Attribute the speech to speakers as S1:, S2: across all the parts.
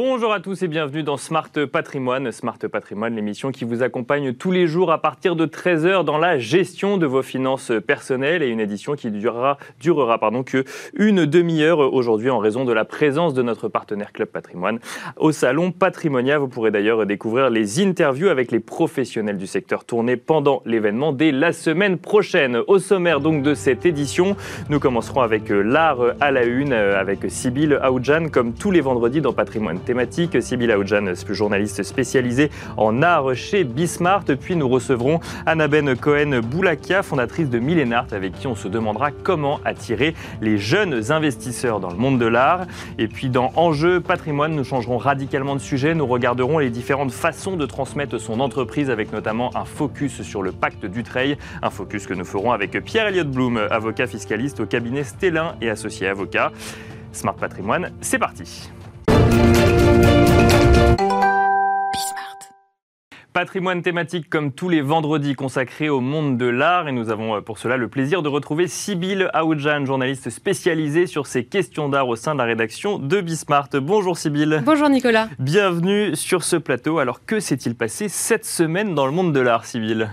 S1: Bonjour à tous et bienvenue dans Smart Patrimoine. Smart Patrimoine, l'émission qui vous accompagne tous les jours à partir de 13h dans la gestion de vos finances personnelles et une édition qui durera, durera pardon, que une demi-heure aujourd'hui en raison de la présence de notre partenaire Club Patrimoine au salon Patrimonia. Vous pourrez d'ailleurs découvrir les interviews avec les professionnels du secteur tournés pendant l'événement dès la semaine prochaine. Au sommaire donc de cette édition, nous commencerons avec l'art à la une avec Sybille Aoudjan comme tous les vendredis dans Patrimoine thématique. Sybille Aoudjan, journaliste spécialisée en art chez Bismart. Puis nous recevrons Annaben Cohen-Boulakia, fondatrice de Millenart, avec qui on se demandera comment attirer les jeunes investisseurs dans le monde de l'art. Et puis dans Enjeu patrimoine, nous changerons radicalement de sujet. Nous regarderons les différentes façons de transmettre son entreprise, avec notamment un focus sur le pacte d'Utreil. Un focus que nous ferons avec Pierre-Elliott Blum, avocat fiscaliste au cabinet Stellin et associé avocat. Smart Patrimoine, c'est parti. Patrimoine thématique comme tous les vendredis consacrés au monde de l'art et nous avons euh, pour cela le plaisir de retrouver Sybille Aoudjan, journaliste spécialisée sur ces questions d'art au sein de la rédaction de Bismart. Bonjour Sybille.
S2: Bonjour Nicolas.
S1: Bienvenue sur ce plateau. Alors que s'est-il passé cette semaine dans le monde de l'art Sybille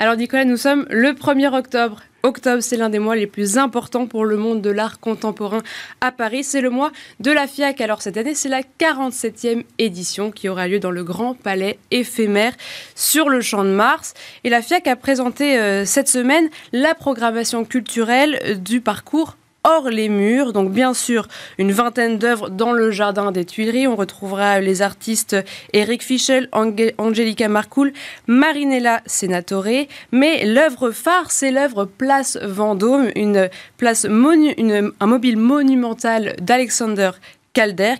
S2: alors Nicolas, nous sommes le 1er octobre Octobre, c'est l'un des mois les plus importants pour le monde de l'art contemporain à Paris. C'est le mois de la FIAC. Alors cette année, c'est la 47e édition qui aura lieu dans le Grand Palais éphémère sur le Champ de Mars. Et la FIAC a présenté euh, cette semaine la programmation culturelle du parcours hors les murs. Donc bien sûr, une vingtaine d'œuvres dans le jardin des Tuileries. On retrouvera les artistes Eric Fischel, Angelica Marcoul, Marinella Senatore. Mais l'œuvre phare, c'est l'œuvre Place Vendôme, une place un mobile monumental d'Alexander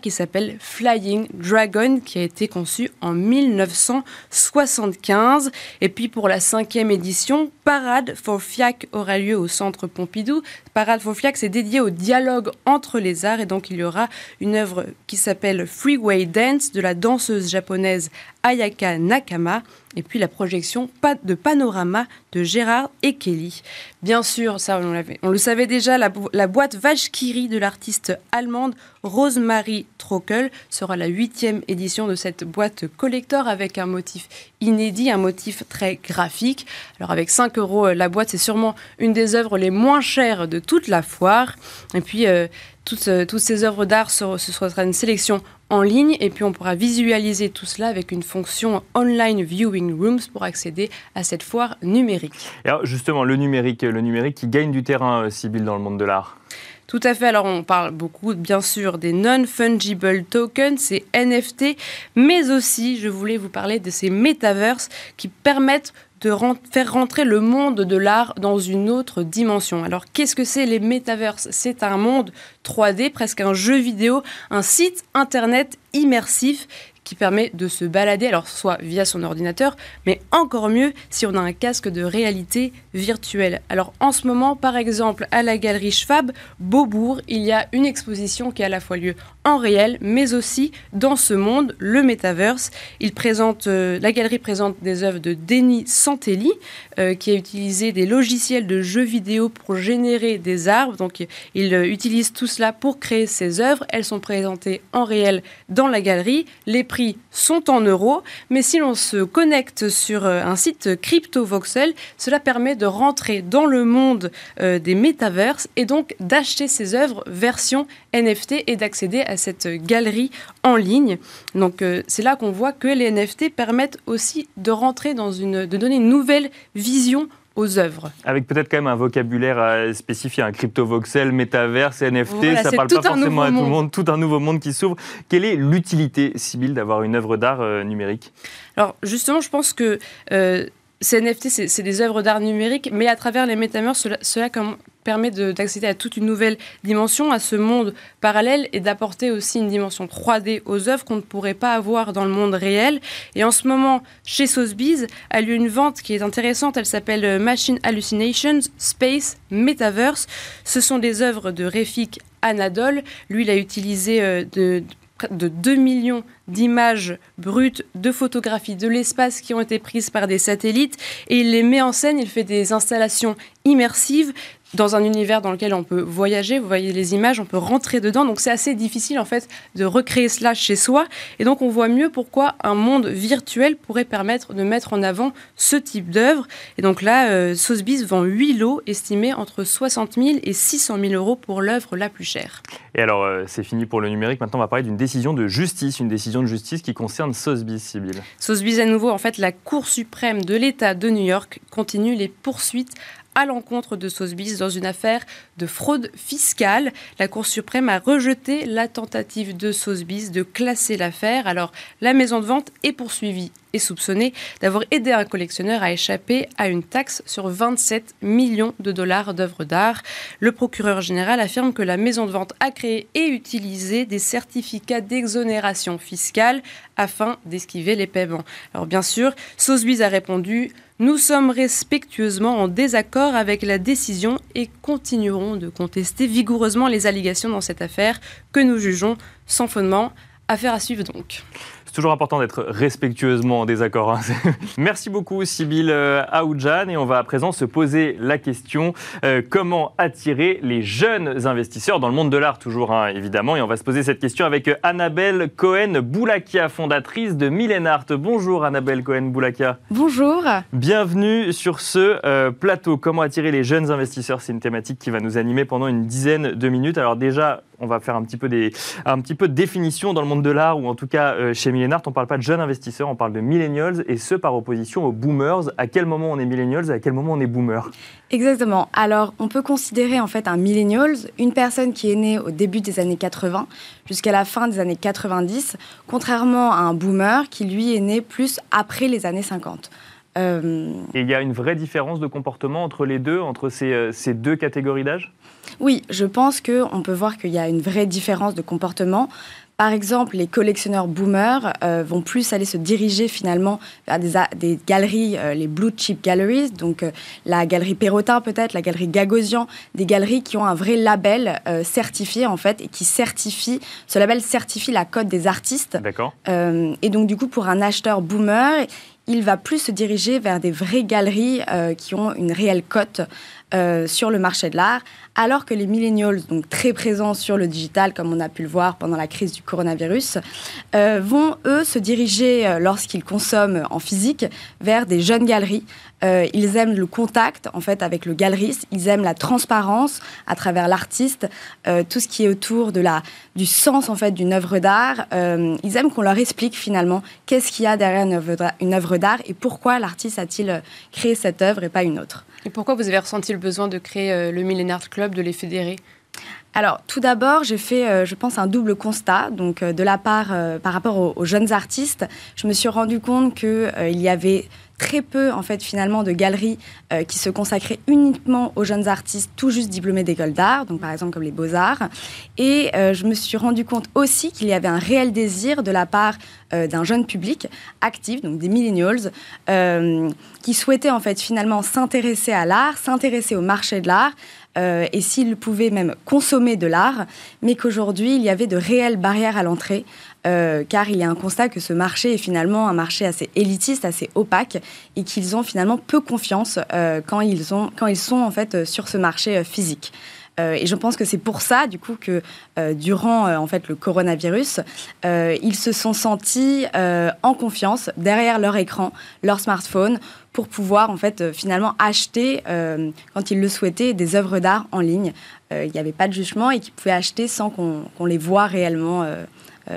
S2: Qui s'appelle Flying Dragon, qui a été conçu en 1975. Et puis pour la cinquième édition, Parade for FIAC aura lieu au Centre Pompidou. Parade for FIAC, c'est dédié au dialogue entre les arts et donc il y aura une œuvre qui s'appelle Freeway Dance de la danseuse japonaise Ayaka Nakama et puis la projection de Panorama de Gérard et Kelly. Bien sûr, ça on, le savait déjà, la, boîte Vachkiri de l'artiste allemande Rosemary Trockel sera la huitième édition de cette boîte collector avec un motif inédit, un motif très graphique. Alors avec 5 euros la boîte, c'est sûrement une des œuvres les moins chères de toute la foire. Et puis euh, toutes, euh, toutes, ces œuvres d'art, ce sera une sélection en ligne et puis on pourra visualiser tout cela avec une fonction online viewing rooms pour accéder à cette foire numérique.
S1: alors justement, le numérique, le numérique qui gagne du terrain, euh, Sybille, dans le monde de l'art
S2: tout à fait. Alors, on parle beaucoup, bien sûr, des non-fungible tokens, ces NFT, mais aussi, je voulais vous parler de ces metaverses qui permettent de faire rentrer le monde de l'art dans une autre dimension. Alors qu'est-ce que c'est les metaverses C'est un monde 3D, presque un jeu vidéo, un site internet immersif qui permet de se balader, alors soit via son ordinateur, mais encore mieux si on a un casque de réalité virtuelle. Alors en ce moment, par exemple, à la galerie Schwab, Beaubourg, il y a une exposition qui a à la fois lieu en réel, mais aussi dans ce monde, le metaverse. Il présente, euh, la galerie présente des œuvres de Denis Santelli, euh, qui a utilisé des logiciels de jeux vidéo pour générer des arbres. Donc il euh, utilise tout cela pour créer ses œuvres. Elles sont présentées en réel dans la galerie. Les sont en euros, mais si l'on se connecte sur un site CryptoVoxel, cela permet de rentrer dans le monde des metaverses et donc d'acheter ses œuvres version NFT et d'accéder à cette galerie en ligne. Donc euh, c'est là qu'on voit que les NFT permettent aussi de rentrer dans une, de donner une nouvelle vision aux œuvres.
S1: Avec peut-être quand même un vocabulaire euh, spécifié, un crypto-voxel, métaverse, NFT, ça ne parle pas forcément à tout le monde, tout un nouveau monde qui s'ouvre. Quelle est l'utilité, Sybille, d'avoir une œuvre d'art euh, numérique?
S2: Alors justement, je pense que ces NFT, c'est des œuvres d'art numérique, mais à travers les métaverses, cela, cela permet d'accéder à toute une nouvelle dimension, à ce monde parallèle, et d'apporter aussi une dimension 3D aux œuvres qu'on ne pourrait pas avoir dans le monde réel. Et en ce moment, chez Sotheby's, a lieu une vente qui est intéressante. Elle s'appelle euh, Machine Hallucinations Space Metaverse. Ce sont des œuvres de Refik Anadol. Lui, il a utilisé euh, de, de 2 millions d'images brutes, de photographies de l'espace qui ont été prises par des satellites et il les met en scène, il fait des installations immersives dans un univers dans lequel on peut voyager, vous voyez les images, on peut rentrer dedans, donc c'est assez difficile en fait de recréer cela chez soi, et donc on voit mieux pourquoi un monde virtuel pourrait permettre de mettre en avant ce type d'œuvre, et donc là, euh, Sotheby's vend 8 lots estimés entre 60 000 et 600 000 euros pour l'œuvre la plus chère.
S1: Et alors, euh, c'est fini pour le numérique, maintenant on va parler d'une décision de justice, une décision de justice qui concerne Sotheby's, Sibyl.
S2: Sotheby's à nouveau, en fait, la Cour suprême de l'État de New York continue les poursuites à l'encontre de Sotheby's dans une affaire de fraude fiscale. La Cour suprême a rejeté la tentative de Sotheby's de classer l'affaire. Alors, la maison de vente est poursuivie et soupçonnée d'avoir aidé un collectionneur à échapper à une taxe sur 27 millions de dollars d'œuvres d'art. Le procureur général affirme que la maison de vente a créé et utilisé des certificats d'exonération fiscale afin d'esquiver les paiements. Alors bien sûr, Sotheby's a répondu nous sommes respectueusement en désaccord avec la décision et continuerons de contester vigoureusement les allégations dans cette affaire que nous jugeons sans fondement. Affaire à suivre donc.
S1: C'est toujours important d'être respectueusement en désaccord. Hein. Merci beaucoup, Sybille euh, Aoudjan. Et on va à présent se poser la question euh, comment attirer les jeunes investisseurs dans le monde de l'art, toujours hein, évidemment. Et on va se poser cette question avec Annabelle Cohen-Boulakia, fondatrice de Millenart. Bonjour, Annabelle Cohen-Boulakia.
S3: Bonjour.
S1: Bienvenue sur ce euh, plateau. Comment attirer les jeunes investisseurs? C'est une thématique qui va nous animer pendant une dizaine de minutes. Alors, déjà, on va faire un petit peu, des, un petit peu de définition dans le monde de l'art, ou en tout cas euh, chez Millenart, on ne parle pas de jeunes investisseurs, on parle de millennials, et ce par opposition aux boomers. À quel moment on est millennials et à quel moment on est boomer
S3: Exactement. Alors, on peut considérer en fait un millennials, une personne qui est née au début des années 80 jusqu'à la fin des années 90, contrairement à un boomer qui lui est né plus après les années 50.
S1: Euh, et il y a une vraie différence de comportement entre les deux, entre ces, euh, ces deux catégories d'âge?
S3: Oui, je pense qu'on peut voir qu'il y a une vraie différence de comportement. Par exemple, les collectionneurs boomers euh, vont plus aller se diriger finalement vers des, des galeries, les blue chip galleries, donc la galerie Perrotin peut-être, la galerie Gagosian, des galeries qui ont un vrai label certifié en fait et qui certifie, ce label certifie la cote des artistes.
S1: D'accord.
S3: et donc du coup pour un acheteur boomer, il va plus se diriger vers des vraies galeries euh, qui ont une réelle cote euh, sur le marché de l'art, alors que les millennials, donc très présents sur le digital, comme on a pu le voir pendant la crise du coronavirus, euh, vont eux se diriger, lorsqu'ils consomment en physique, vers des jeunes galeries. Ils aiment le contact en fait avec le galeriste, ils aiment la transparence à travers l'artiste, tout ce qui est autour de la, du sens en fait d'une œuvre d'art. ils aiment qu'on leur explique finalement qu'est-ce qu'il y a derrière une œuvre d'art et pourquoi l'artiste a-t-il créé cette œuvre et pas une autre.
S2: Et pourquoi vous avez ressenti le besoin de créer euh, le Millennium Club, de les fédérer?
S3: Alors, tout d'abord, j'ai fait, euh, je pense, un double constat. Donc, euh, de la part, par rapport aux, aux, jeunes artistes, je me suis rendu compte qu'il y avait très peu, en fait, finalement, de galeries euh, qui se consacraient uniquement aux jeunes artistes tout juste diplômés d'école d'art, donc par exemple comme les Beaux-Arts. Et euh, je me suis rendu compte aussi qu'il y avait un réel désir de la part euh, d'un jeune public actif, donc des millennials, qui souhaitaient, en fait, finalement s'intéresser à l'art, s'intéresser au marché de l'art, et s'ils pouvaient même consommer de l'art, mais qu'aujourd'hui, il y avait de réelles barrières à l'entrée. Euh, car il y a un constat que ce marché est finalement un marché assez élitiste, assez opaque, et qu'ils ont finalement peu confiance euh, quand, ils sont en fait euh, sur ce marché physique. et je pense que c'est pour ça, du coup, que durant en fait le coronavirus, ils se sont sentis en confiance derrière leur écran, leur smartphone, pour pouvoir en fait finalement acheter, quand ils le souhaitaient, des œuvres d'art en ligne. Il n'y avait pas de jugement et qu'ils pouvaient acheter sans qu'on les voit réellement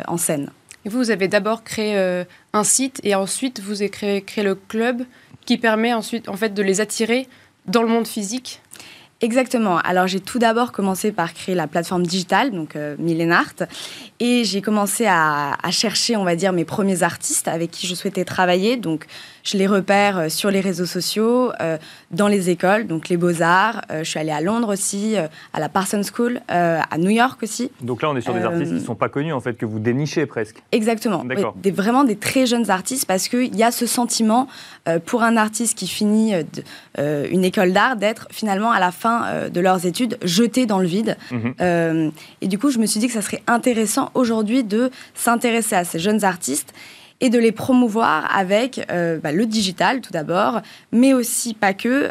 S3: en scène.
S2: Et vous, vous avez d'abord créé euh, un site et ensuite vous avez créé, créé, le club qui permet ensuite en fait de les attirer dans le monde physique?
S3: Exactement. Alors j'ai tout d'abord commencé par créer la plateforme digitale, donc euh, Millenart, et j'ai commencé à, à, chercher, on va dire, mes premiers artistes avec qui je souhaitais travailler. Donc je les repère euh, sur les réseaux sociaux, euh, dans les écoles, donc les beaux-arts. Euh, je suis allée à Londres aussi, à la Parsons School, à New York aussi.
S1: Donc là, on est sur des artistes qui ne sont pas connus, en fait, que vous dénichez presque.
S3: Exactement. des, vraiment des très jeunes artistes, parce qu'il y a ce sentiment pour un artiste qui finit une école d'art d'être finalement à la fin de leurs études jeté dans le vide. Mhm. et du coup, je me suis dit que ça serait intéressant aujourd'hui de s'intéresser à ces jeunes artistes et de les promouvoir avec bah, le digital tout d'abord, mais aussi pas que,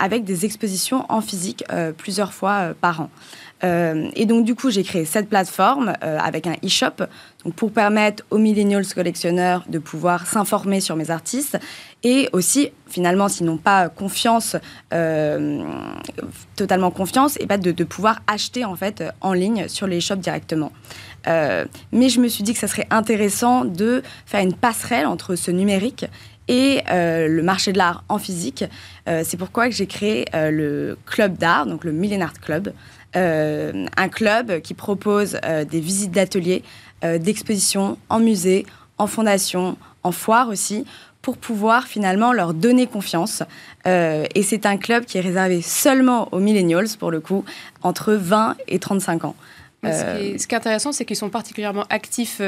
S3: avec des expositions en physique plusieurs fois par an. Euh, et donc, du coup, j'ai créé cette plateforme euh, avec un e-shop pour permettre aux millennials collectionneurs de pouvoir s'informer sur mes artistes et aussi, finalement, s'ils n'ont pas confiance, euh, totalement confiance, et pas de, pouvoir acheter en fait en ligne sur les shops directement. mais je me suis dit que ça serait intéressant de faire une passerelle entre ce numérique et le marché de l'art en physique. c'est pourquoi j'ai créé le club d'art, donc le Millenart Club, un club qui propose euh, des visites d'ateliers, euh, d'expositions en musée, en fondation, en foire aussi, pour pouvoir finalement leur donner confiance. et c'est un club qui est réservé seulement aux millennials, pour le coup, entre 20 et 35 ans.
S2: Ce, qui est, intéressant, c'est qu'ils sont particulièrement actifs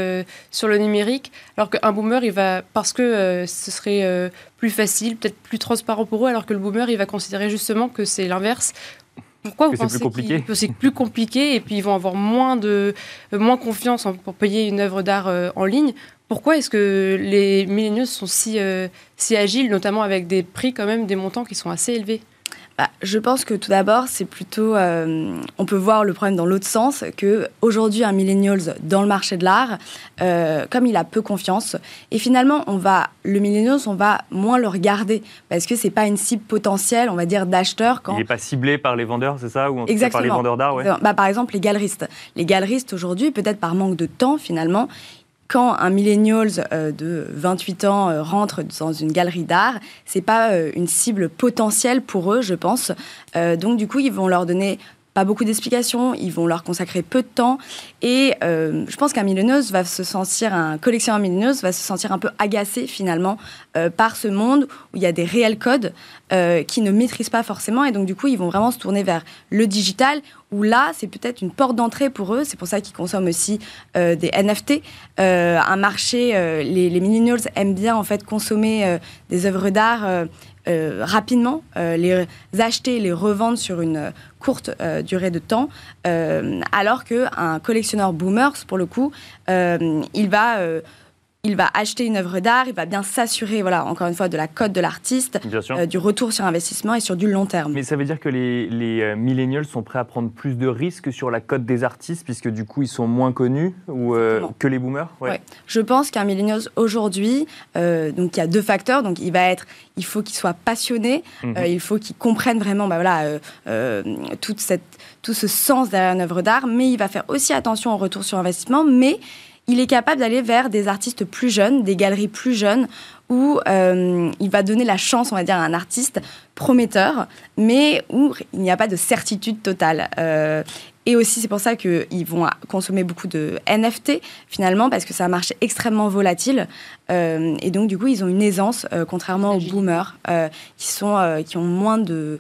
S2: sur le numérique, alors qu'un boomer, il va, parce que ce serait plus facile, peut-être plus transparent pour eux, alors que le boomer, il va considérer justement que c'est l'inverse, pourquoi vous pensez que c'est plus compliqué et puis ils vont avoir moins de moins confiance pour payer une œuvre d'art euh, en ligne? Pourquoi est-ce que les milléniaux sont si, euh, si agiles, notamment avec des prix quand même, des montants qui sont assez élevés?
S3: Bah, je pense que tout d'abord, c'est plutôt. Euh, on peut voir le problème dans l'autre sens, que aujourd'hui, un millennials dans le marché de l'art, euh, comme il a peu confiance, et finalement, on va, le millennials, on va moins le regarder, parce que c'est pas une cible potentielle, on va dire, d'acheteur.
S1: Quand... Il n'est pas ciblé par les vendeurs, c'est ça Ou
S3: Exactement.
S1: par les vendeurs d'art, ouais.
S3: bah, Par exemple, les galeristes. Les galeristes, aujourd'hui, peut-être par manque de temps, finalement, quand un millennial euh, de 28 ans euh, rentre dans une galerie d'art, c'est pas euh, une cible potentielle pour eux, je pense. donc du coup, ils vont leur donner pas beaucoup d'explications, ils vont leur consacrer peu de temps. Et euh, je pense qu'un millionneuse va se sentir, un collectionneur millionneuse va se sentir un peu agacé finalement euh, par ce monde où il y a des réels codes euh, qui ne maîtrisent pas forcément. Et donc du coup, ils vont vraiment se tourner vers le digital où là, c'est peut-être une porte d'entrée pour eux. C'est pour ça qu'ils consomment aussi des NFT. un marché, les, les aiment bien en fait consommer des œuvres d'art euh, rapidement, euh, les acheter, les revendre sur une courte euh, durée de temps, alors qu'un collectionneur boomers, pour le coup, il va il va acheter une œuvre d'art, il va bien s'assurer, voilà, encore une fois, de la cote de l'artiste, euh, du retour sur investissement et sur du long terme.
S1: Mais ça veut dire que les, les euh, millennials sont prêts à prendre plus de risques sur la cote des artistes, puisque du coup, ils sont moins connus ou, euh, que les boomers?
S3: Ouais. Je pense qu'un millennial aujourd'hui, donc il y a deux facteurs. Donc il va être, il faut qu'il soit passionné, mhm. il faut qu'il comprenne vraiment, bah, voilà, toute cette, tout ce sens derrière une œuvre d'art, mais il va faire aussi attention au retour sur investissement, mais il est capable d'aller vers des artistes plus jeunes, des galeries plus jeunes, où euh, il va donner la chance, on va dire, à un artiste prometteur, mais où il n'y a pas de certitude totale. Euh, et aussi, c'est pour ça qu'ils vont consommer beaucoup de NFT, finalement, parce que c'est un marché extrêmement volatile. Euh, et donc, du coup, ils ont une aisance, contrairement aux boomers, qui, sont, qui ont moins de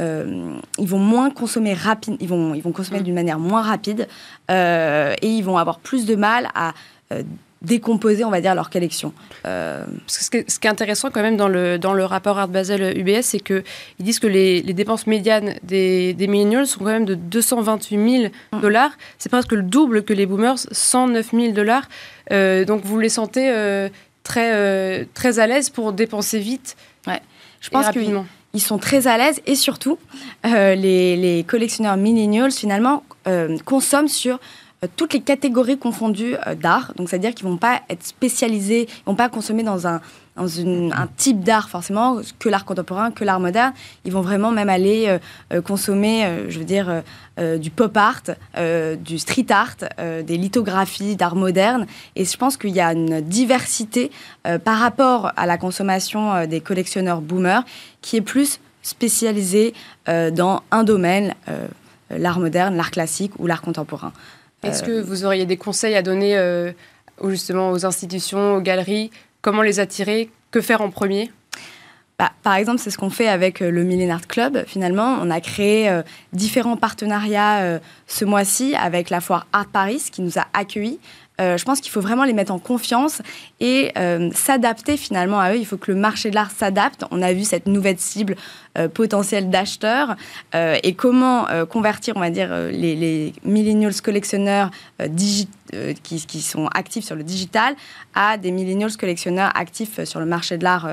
S3: euh, ils vont moins consommer rapide, ils vont, ils vont consommer mm. d'une manière moins rapide euh, et ils vont avoir plus de mal à euh, décomposer, on va dire, leur collection.
S2: ce, qui est, ce, qui est, intéressant quand même dans le, dans le rapport Art Basel UBS, c'est qu'ils disent que les, les, dépenses médianes des, des millennials sont quand même de 228 000 mm. dollars. C'est presque le double que les boomers, 109 000 dollars. donc vous les sentez très, très à l'aise pour dépenser vite.
S3: Ouais. Je pense que ils sont très à l'aise et surtout, euh, les, collectionneurs millennials, finalement, euh, consomment sur toutes les catégories confondues d'art. Donc, c'est-à-dire qu'ils ne vont pas être spécialisés, ils ne vont pas consommer dans un, dans un type d'art forcément, que l'art contemporain, que l'art moderne. Ils vont vraiment même aller consommer, je veux dire, du pop art, du street art, des lithographies d'art moderne. Et je pense qu'il y a une diversité par rapport à la consommation des collectionneurs boomers qui est plus spécialisé euh, dans un domaine, euh, l'art moderne, l'art classique ou l'art contemporain.
S2: Est-ce que vous auriez des conseils à donner euh, justement aux institutions, aux galeries? Comment les attirer? Que faire en premier?
S3: Bah, par exemple, c'est ce qu'on fait avec le Millenart Club. Finalement, on a créé différents partenariats ce mois-ci avec la foire Art Paris qui nous a accueillis je pense qu'il faut vraiment les mettre en confiance et s'adapter finalement à eux. Il faut que le marché de l'art s'adapte. On a vu cette nouvelle cible potentielle d'acheteurs et comment convertir, on va dire, les, millennials collectionneurs qui, sont actifs sur le digital à des millennials collectionneurs actifs sur le marché de l'art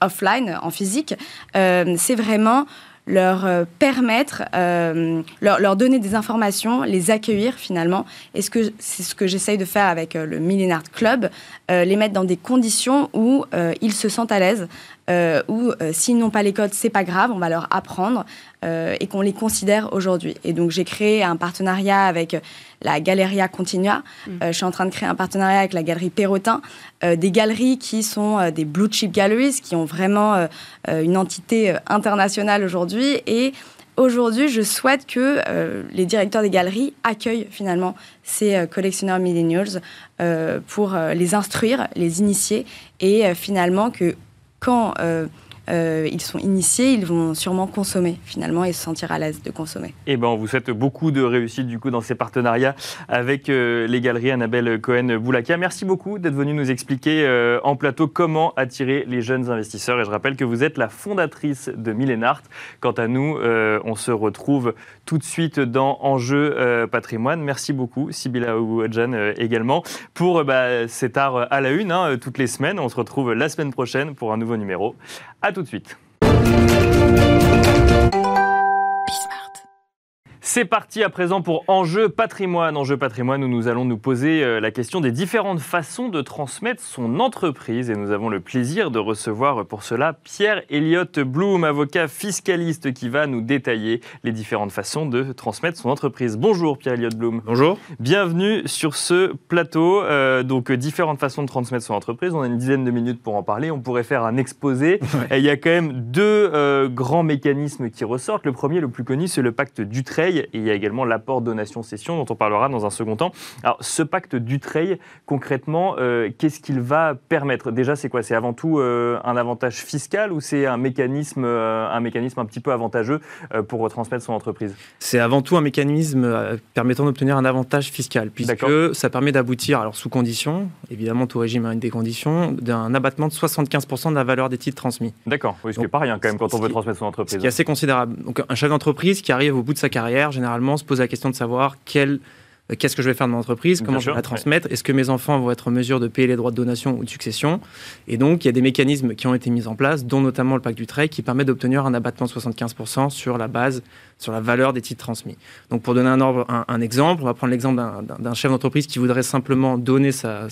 S3: offline, en physique. C'est vraiment leur euh, permettre, euh, leur, donner des informations, les accueillir finalement. Et c'est ce que j'essaye de faire avec euh, le Millenart Club, les mettre dans des conditions où ils se sentent à l'aise, où s'ils n'ont pas les codes, c'est pas grave, on va leur apprendre et qu'on les considère aujourd'hui. Et donc j'ai créé un partenariat avec la Galeria Continua. Mm. je suis en train de créer un partenariat avec la galerie Perrotin, des galeries qui sont des blue chip galleries, qui ont vraiment une entité internationale aujourd'hui et Aujourd'hui, je souhaite que euh, les directeurs des galeries accueillent finalement ces euh, collectionneurs millennials euh, pour les instruire, les initier et finalement que quand euh, ils sont initiés, ils vont sûrement consommer finalement et se sentir à l'aise de consommer.
S1: Et eh ben, on vous souhaite beaucoup de réussite du coup dans ces partenariats avec euh, les galeries Annabelle Cohen-Boulaka. Merci beaucoup d'être venu nous expliquer euh, en plateau comment attirer les jeunes investisseurs. Et je rappelle que vous êtes la fondatrice de Millenart. Quant à nous, on se retrouve tout de suite dans Enjeu patrimoine. Merci beaucoup, Sybilla Ouadjan également, pour bah, cet art à la une hein, toutes les semaines. On se retrouve la semaine prochaine pour un nouveau numéro. A tout de suite. C'est parti à présent pour Enjeu patrimoine. Enjeu patrimoine où nous allons nous poser euh, la question des différentes façons de transmettre son entreprise. Et nous avons le plaisir de recevoir pour cela Pierre Elliott Bloom, avocat fiscaliste, qui va nous détailler les différentes façons de transmettre son entreprise. Bonjour Pierre Elliott Bloom.
S4: Bonjour.
S1: Bienvenue sur ce plateau. Euh, donc différentes façons de transmettre son entreprise. On a une dizaine de minutes pour en parler. On pourrait faire un exposé. Et il y a quand même deux euh, grands mécanismes qui ressortent. Le premier, le plus connu, c'est le pacte Dutreil il y a également l'apport donation-cession dont on parlera dans un second temps. Alors ce pacte Dutreil, concrètement, euh, qu'est-ce qu'il va permettre? Déjà, c'est quoi? C'est avant tout euh, un avantage fiscal ou c'est un mécanisme, euh, un mécanisme un petit peu avantageux pour retransmettre son entreprise?
S4: C'est avant tout un mécanisme permettant d'obtenir un avantage fiscal, puisque ça permet d'aboutir, alors sous condition, évidemment tout régime a une des conditions, d'un abattement de 75% de la valeur des titres transmis.
S1: D'accord, oui, ce qui n'est pas rien quand même quand on veut transmettre son entreprise. Ce
S4: qui est assez considérable. Donc un chef d'entreprise qui arrive au bout de sa carrière, généralement, se pose la question de savoir quel euh, qu'est-ce que je vais faire de mon entreprise, comment je vais la transmettre, est-ce que mes enfants vont être en mesure de payer les droits de donation ou de succession. Et donc, il y a des mécanismes qui ont été mis en place, dont notamment le pacte du trade, qui permet d'obtenir un abattement de 75% sur la base, sur la valeur des titres transmis. Donc, pour donner un, ordre, un, exemple, on va prendre l'exemple d'un chef d'entreprise qui voudrait simplement donner sa,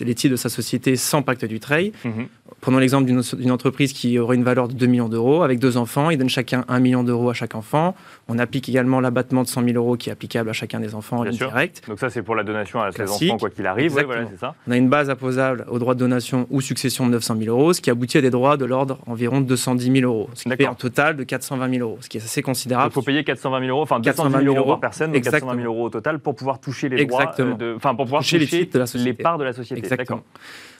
S4: les titres de sa société sans pacte du trade. Mhm. Prenons l'exemple d'une entreprise qui aurait une valeur de 2 millions d'euros, avec deux enfants, ils donnent chacun 1 million d'euros à chaque enfant. On applique également l'abattement de 100 000 euros qui est applicable à chacun des enfants en ligne directe.
S1: Donc ça, c'est pour la donation à ses enfants, quoi qu'il arrive. voilà, ça.
S4: On a une base imposable aux droits de donation ou succession de 900 000 euros, ce qui aboutit à des droits de l'ordre environ de 210 000 euros, ce qui fait un total de 420 000 euros, ce qui est assez considérable.
S1: Il faut payer 420 000 euros, enfin 220 000 euros par personne, donc 420 000 euros au total pour pouvoir toucher les droits, euh, enfin pour pouvoir toucher, les, de la société. les parts de la société.
S4: Exactement.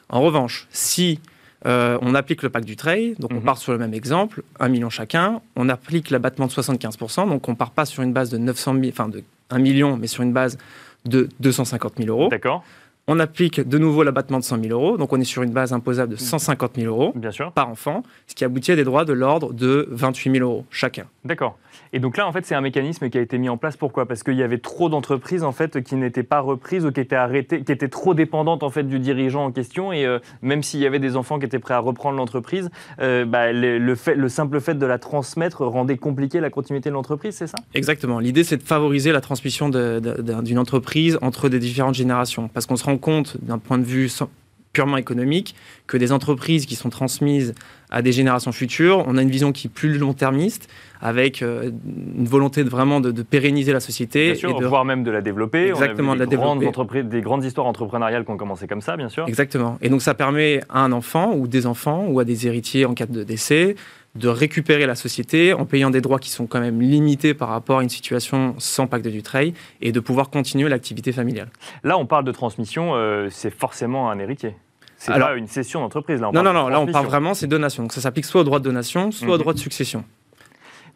S4: En revanche, si euh, on applique le pacte du trade, donc on mhm. part sur le même exemple, 1 million chacun. On applique l'abattement de 75%, donc on ne part pas sur une base de 900 000, enfin de 1 million, mais sur une base de 250 000 euros.
S1: D'accord.
S4: On applique de nouveau l'abattement de 100 000 euros, donc on est sur une base imposable de 150 000 euros par enfant, ce qui aboutit à des droits de l'ordre de 28 000 euros chacun.
S1: D'accord. Et donc là, en fait, c'est un mécanisme qui a été mis en place. Pourquoi? Parce qu'il y avait trop d'entreprises qui n'étaient pas reprises ou qui étaient arrêtées, qui étaient trop dépendantes du dirigeant en question. Et euh, même s'il y avait des enfants qui étaient prêts à reprendre l'entreprise, euh, bah, le, simple fait de la transmettre rendait compliqué la continuité de l'entreprise, c'est ça?
S4: Exactement. L'idée, c'est de favoriser la transmission d'une entreprise entre des différentes générations, parce qu'on se rend compte d'un point de vue purement économique, que des entreprises qui sont transmises à des générations futures, on a une vision qui est plus long-termiste, avec euh, une volonté de vraiment de, pérenniser la société.
S1: Bien sûr,
S4: et de...
S1: voire même de la développer.
S4: Exactement,
S1: on a
S4: de la
S1: des grandes entreprises, des grandes histoires entrepreneuriales qui ont commencé comme ça, bien sûr.
S4: Exactement. Et donc ça permet à un enfant ou des enfants ou à des héritiers en cas de décès de récupérer la société en payant des droits qui sont quand même limités par rapport à une situation sans pacte du trade et de pouvoir continuer l'activité familiale.
S1: Là, on parle de transmission, euh, c'est forcément un héritier. C'est pas une cession d'entreprise.
S4: non, non, non, là on parle vraiment, c'est donation. Donc ça s'applique soit au droit de donation, soit au mhm. droit de succession.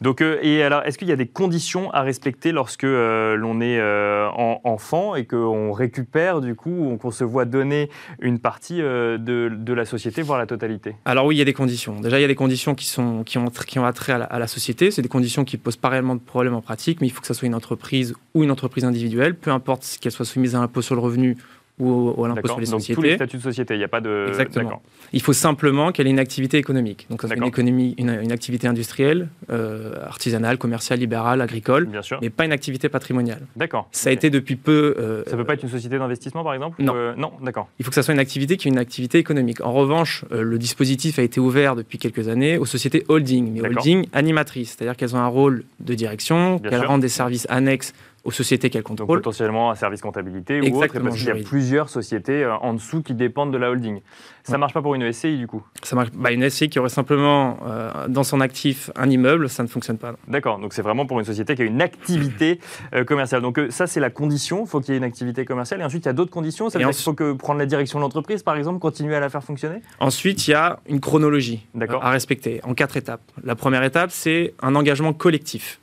S1: Donc, euh, et alors, est-ce qu'il y a des conditions à respecter lorsque euh, l'on est euh, enfant et qu'on récupère, du coup, qu'on se voit donner une partie de, la société, voire la totalité?
S4: Alors oui, il y a des conditions. Déjà, il y a des conditions qui, sont, qui, ont, attrait à la, à la société. C'est des conditions qui posent pas réellement de problème en pratique, mais il faut que ça soit une entreprise ou une entreprise individuelle, peu importe qu'elle soit soumise à l'impôt sur le revenu ou, à l'impôt sur les
S1: Donc,
S4: sociétés.
S1: tous les statuts de société, il n'y a pas de...
S4: Exactement. Il faut simplement qu'elle ait une activité économique. Donc, ça une, économie, une, activité industrielle, euh, artisanale, commerciale, libérale, agricole,
S1: Bien sûr.
S4: mais pas une activité patrimoniale.
S1: D'accord.
S4: Ça a été depuis peu...
S1: Euh, ça ne peut pas être une société d'investissement, par exemple
S4: Non.
S1: Euh, non, d'accord.
S4: Il faut que ça soit une activité qui est une activité économique. En revanche, le dispositif a été ouvert depuis quelques années aux sociétés holding, mais holding animatrices, c'est-à-dire qu'elles ont un rôle de direction, qu'elles rendent des services annexes aux sociétés qu'elle contrôle.
S1: Donc potentiellement un service comptabilité ou autre, parce qu'il y a plusieurs sociétés euh, en dessous qui dépendent de la holding. Ça ne marche pas pour une SCI du coup?
S4: Ça marche, bah, Une SCI qui aurait simplement euh, dans son actif un immeuble, ça ne fonctionne pas.
S1: D'accord, donc c'est vraiment pour une société qui a une activité euh, commerciale. Donc ça c'est la condition, il faut qu'il y ait une activité commerciale. Et ensuite il y a d'autres conditions, ça veut dire qu'il faut que prendre la direction de l'entreprise par exemple, continuer à la faire fonctionner?
S4: Ensuite il y a une chronologie à respecter en quatre étapes. La première étape c'est un engagement collectif.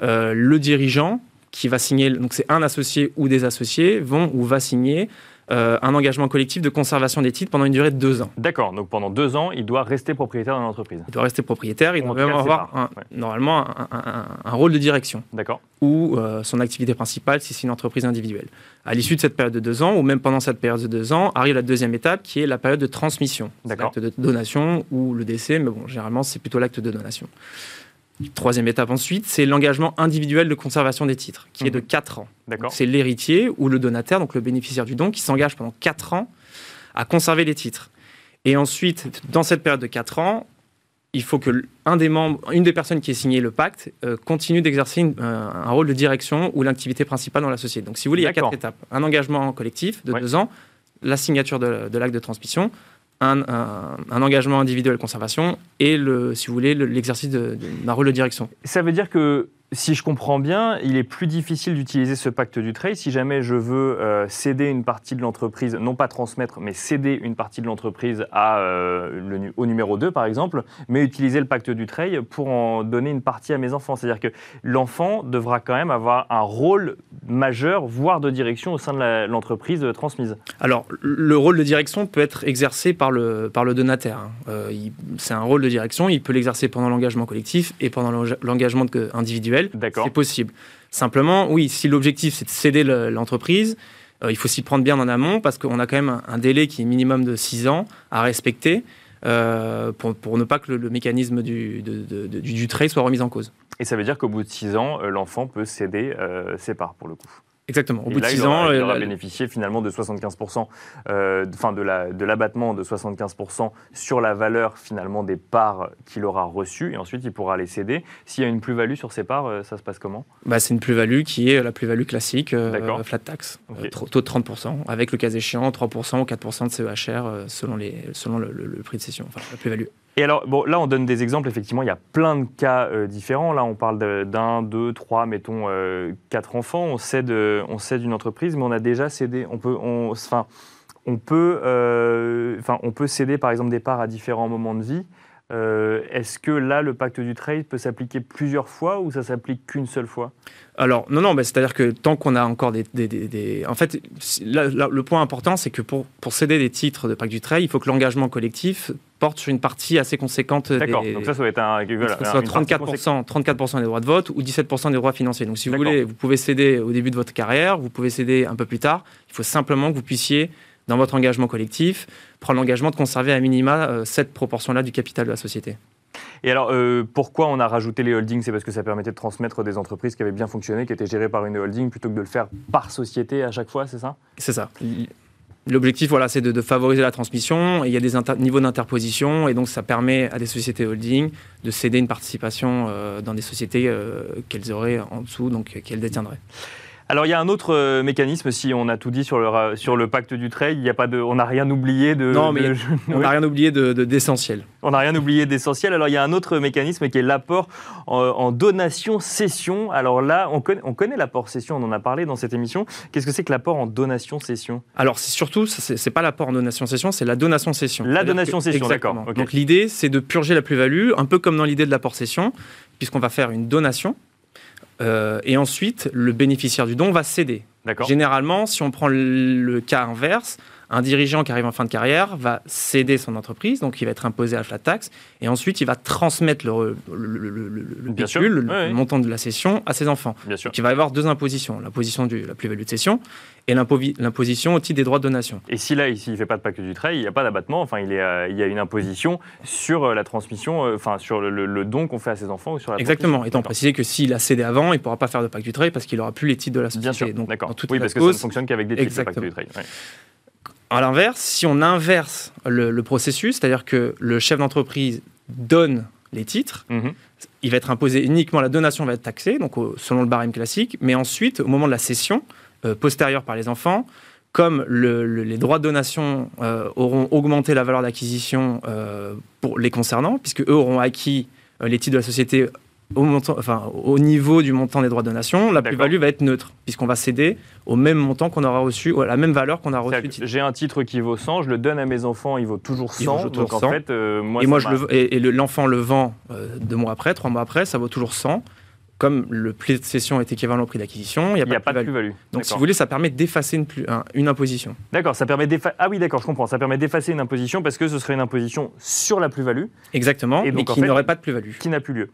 S4: le dirigeant qui va signer, donc c'est un associé ou des associés, vont ou va signer euh, un engagement collectif de conservation des titres pendant une durée de deux ans.
S1: D'accord, donc pendant deux ans, il doit rester propriétaire de l'entreprise.
S4: Il doit rester propriétaire, il doit même avoir normalement un, rôle de direction.
S1: D'accord.
S4: Ou euh, son activité principale si c'est une entreprise individuelle. À l'issue de cette période de deux ans, ou même pendant cette période de deux ans, arrive la deuxième étape qui est la période de transmission. L'acte de donation ou le décès, mais bon, généralement c'est plutôt l'acte de donation. Troisième étape ensuite, c'est l'engagement individuel de conservation des titres, qui est de 4 mhm. ans. C'est l'héritier ou le donataire, donc le bénéficiaire du don, qui s'engage pendant 4 ans à conserver les titres. Et ensuite, dans cette période de 4 ans, il faut que un des membres, une des personnes qui ait signé le pacte euh, continue d'exercer un rôle de direction ou l'activité principale dans la société. Donc, si vous voulez, il y a quatre étapes. Un engagement collectif de 2 ans, la signature de l'acte de transmission, un, engagement individuel de conservation et, le, si vous voulez, l'exercice d'un rôle de direction.
S1: Ça veut dire que si je comprends bien, il est plus difficile d'utiliser ce pacte du trade si jamais je veux euh, céder une partie de l'entreprise, non pas transmettre, mais céder une partie de l'entreprise euh, au numéro 2 par exemple, mais utiliser le pacte du trade pour en donner une partie à mes enfants. C'est-à-dire que l'enfant devra quand même avoir un rôle majeur, voire de direction au sein de l'entreprise transmise.
S4: Alors, le rôle de direction peut être exercé par le, par donataire. Hein. Euh, c'est un rôle de direction, il peut l'exercer pendant l'engagement collectif et pendant l'engagement individuel c'est possible. Simplement, oui, si l'objectif c'est de céder l'entreprise, euh, il faut s'y prendre bien en amont parce qu'on a quand même un, délai qui est minimum de 6 ans à respecter euh, pour, ne pas que le, mécanisme du, du, trade soit remis en cause.
S1: Et ça veut dire qu'au bout de 6 ans, euh, l'enfant peut céder ses parts pour le coup
S4: Exactement.
S1: Au bout de 6 ans, il aura bénéficié finalement de 75%, euh, enfin de l'abattement de, 75% sur la valeur finalement des parts qu'il aura reçues et ensuite il pourra les céder. S'il y a une plus-value sur ces parts, euh, ça se passe comment?
S4: Bah, C'est une plus-value qui est la plus-value classique, euh, flat tax, taux de 30%, avec le cas échéant 3% ou 4% de CEHR selon, les, selon le, le prix de cession, enfin la plus-value.
S1: Et alors, bon, là, on donne des exemples. Effectivement, il y a plein de cas euh, différents. Là, on parle d'un, deux, trois, mettons, euh, quatre enfants. On cède, euh, on cède une entreprise, mais on a déjà cédé. On peut, enfin, on peut, on peut céder, par exemple, des parts à différents moments de vie. Est-ce que là, le pacte du trade peut s'appliquer plusieurs fois ou ça s'applique qu'une seule fois?
S4: Alors, non, non, c'est-à-dire que tant qu'on a encore des... des, En fait, le point important, c'est que pour, pour céder des titres de pacte du trade, il faut que l'engagement collectif porte sur une partie assez conséquente.
S1: D'accord, donc ça, ça va être un... Voilà,
S4: ça 34%, 34 des droits de vote ou 17% des droits financiers. Donc si vous voulez, vous pouvez céder au début de votre carrière, vous pouvez céder un peu plus tard. Il faut simplement que vous puissiez, dans votre engagement collectif, prendre l'engagement de conserver à minima euh, cette proportion-là du capital de la société.
S1: Et alors, euh, pourquoi on a rajouté les holdings? C'est parce que ça permettait de transmettre des entreprises qui avaient bien fonctionné, qui étaient gérées par une holding, plutôt que de le faire par société à chaque fois, c'est ça?
S4: C'est ça. L'objectif, voilà, c'est de, favoriser la transmission. il y a des niveaux d'interposition, et donc ça permet à des sociétés holding de céder une participation euh, dans des sociétés euh, qu'elles auraient en dessous, donc qu'elles détiendraient.
S1: Alors il y a un autre euh, mécanisme, si on a tout dit sur le, sur le pacte du trade, il y a pas de, on n'a rien oublié de...
S4: Non, mais on n'a rien oublié d'essentiel. De,
S1: on n'a rien oublié d'essentiel. Alors il y a un autre mécanisme qui est l'apport en, donation-cession. Alors là, on connaît, on connaît l'apport cession, on en a parlé dans cette émission. Qu'est-ce que c'est que l'apport en donation-cession
S4: Alors c'est surtout, c'est pas l'apport en donation-cession, c'est la donation-cession.
S1: La donation-cession, d'accord.
S4: Donc l'idée, c'est de purger la plus-value, un peu comme dans l'idée de l'apport cession, puisqu'on va faire une donation. Et ensuite, le bénéficiaire du don va céder. Généralement, si on prend le cas inverse, un dirigeant qui arrive en fin de carrière va céder son entreprise, donc il va être imposé à la flat tax, et ensuite il va transmettre le, le, montant de la cession à ses enfants.
S1: Bien sûr.
S4: Donc il va y avoir deux impositions, l'imposition de la plus-value de cession et l'imposition au titre des droits de donation.
S1: Et si là, ici, il ne fait pas de pacte du trait, il n'y a pas d'abattement, enfin il, euh, il, y a une imposition sur euh, la transmission, euh, enfin sur le, don qu'on fait à ses enfants ou sur la
S4: Exactement, étant précisé que s'il a cédé avant, il ne pourra pas faire de pacte du trait parce qu'il n'aura plus les titres de la société.
S1: Bien sûr, d'accord. Oui, parce que ça ne fonctionne qu'avec des titres de pacte du trait.
S4: À l'inverse, si on inverse le, processus, c'est-à-dire que le chef d'entreprise donne les titres, mhm. il va être imposé uniquement, la donation va être taxée, donc selon le barème classique, mais ensuite, au moment de la cession, euh, postérieure par les enfants, comme les droits de donation euh, auront augmenté la valeur d'acquisition euh, pour les concernant, puisque eux auront acquis les titres de la société au, montant, enfin, au niveau du montant des droits de donation, la plus-value va être neutre, puisqu'on va céder au même montant qu'on aura reçu, à la même valeur qu'on a reçu.
S1: J'ai un titre qui vaut 100, je le donne à mes enfants, il vaut toujours 100. donc en fait,
S4: euh, moi, et moi, je le, et, l'enfant le vend euh, deux mois après, trois mois après, ça vaut toujours 100 comme le prix de cession est équivalent au prix d'acquisition, il n'y a, pas, de plus-value. donc, si vous voulez, ça permet d'effacer une, une, imposition.
S1: D'accord, ça permet d'effacer. Ah oui, d'accord, je comprends. Ça permet d'effacer une imposition parce que ce serait une imposition sur la plus-value.
S4: Exactement, et donc, mais qui n'aurait pas de plus-value.
S1: Qui n'a plus lieu.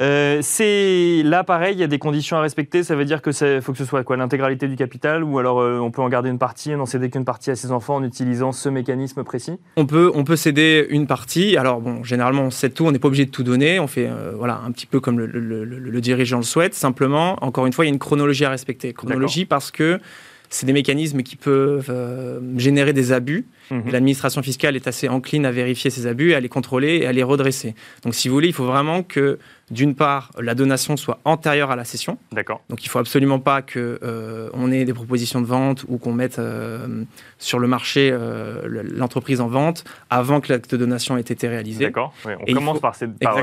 S1: Euh, c'est là pareil, il y a des conditions à respecter. Ça veut dire que faut que ce soit quoi l'intégralité du capital ou alors euh, on peut en garder une partie et n'en céder qu'une partie à ses enfants en utilisant ce mécanisme précis?
S4: On peut on peut céder une partie. Alors bon, généralement on cède tout, on n'est pas obligé de tout donner. On fait euh, voilà un petit peu comme le, dirigeant le souhaite. Simplement, encore une fois, il y a une chronologie à respecter. Chronologie parce que c'est des mécanismes qui peuvent générer des abus. Mhm. L'administration fiscale est assez encline à vérifier ces abus, à les contrôler et à les redresser. Donc, si vous voulez, il faut vraiment que d'une part, la donation soit antérieure à la cession.
S1: D'accord.
S4: Donc il ne faut absolument pas qu'on euh, ait des propositions de vente ou qu'on mette euh, sur le marché euh, l'entreprise en vente avant que l'acte de donation ait été réalisé.
S1: D'accord. On commence par,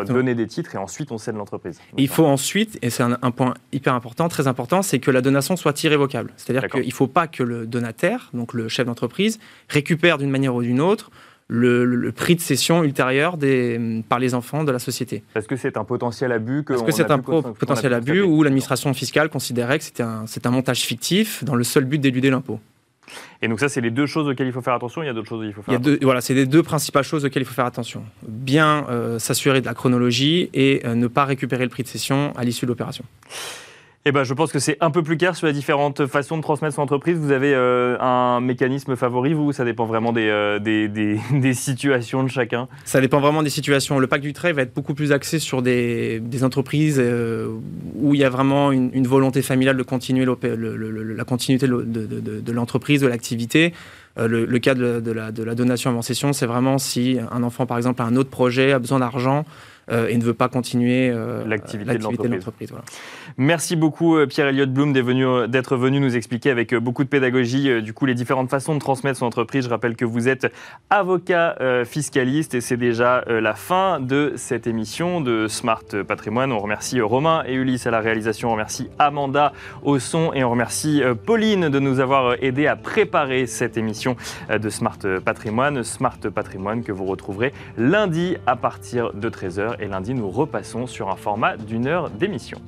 S1: donner des titres et ensuite on cède l'entreprise.
S4: Il faut ensuite, et c'est un, point hyper important, très important, c'est que la donation soit irrévocable. C'est-à-dire qu'il ne faut pas que le donataire, donc le chef d'entreprise, récupère d'une manière ou d'une autre le, prix de cession ultérieur des, par les enfants de la société.
S1: Est-ce que c'est un potentiel abus
S4: que Est-ce que c'est un potentiel abus où l'administration fiscale considérait que c'était un, un montage fictif dans le seul but d'éluder l'impôt?
S1: Et donc ça, c'est les deux choses auxquelles il faut faire attention. Il y a d'autres choses auxquelles il faut faire
S4: attention. voilà, c'est les deux principales choses auxquelles il faut faire attention. Bien euh, s'assurer de la chronologie et euh, ne pas récupérer le prix de cession à l'issue de l'opération.
S1: Eh ben, je pense que c'est un peu plus clair sur les différentes façons de transmettre son entreprise. Vous avez euh, un mécanisme favori, vous? Ça dépend vraiment des, euh, des, situations de chacun
S4: Ça dépend vraiment des situations. Le pacte du trait va être beaucoup plus axé sur des, entreprises euh, où il y a vraiment une, volonté familiale de continuer la continuité de, l'entreprise, de l'activité. Le, cas de, la, de la donation avant session, c'est vraiment si un enfant, par exemple, a un autre projet, a besoin d'argent, euh, et ne veut pas continuer euh, l'activité de l'entreprise.
S1: Merci beaucoup euh, Pierre Elliott Blum d'être venu, nous expliquer avec beaucoup de pédagogie du coup les différentes façons de transmettre son entreprise. Je rappelle que vous êtes avocat fiscaliste et c'est déjà la fin de cette émission de Smart Patrimoine. On remercie Romain et Ulysse à la réalisation, on remercie Amanda au son et on remercie Pauline de nous avoir aidé à préparer cette émission de Smart Patrimoine. Smart Patrimoine que vous retrouverez lundi à partir de 13h et lundi, nous repassons sur un format d'une heure d'émission.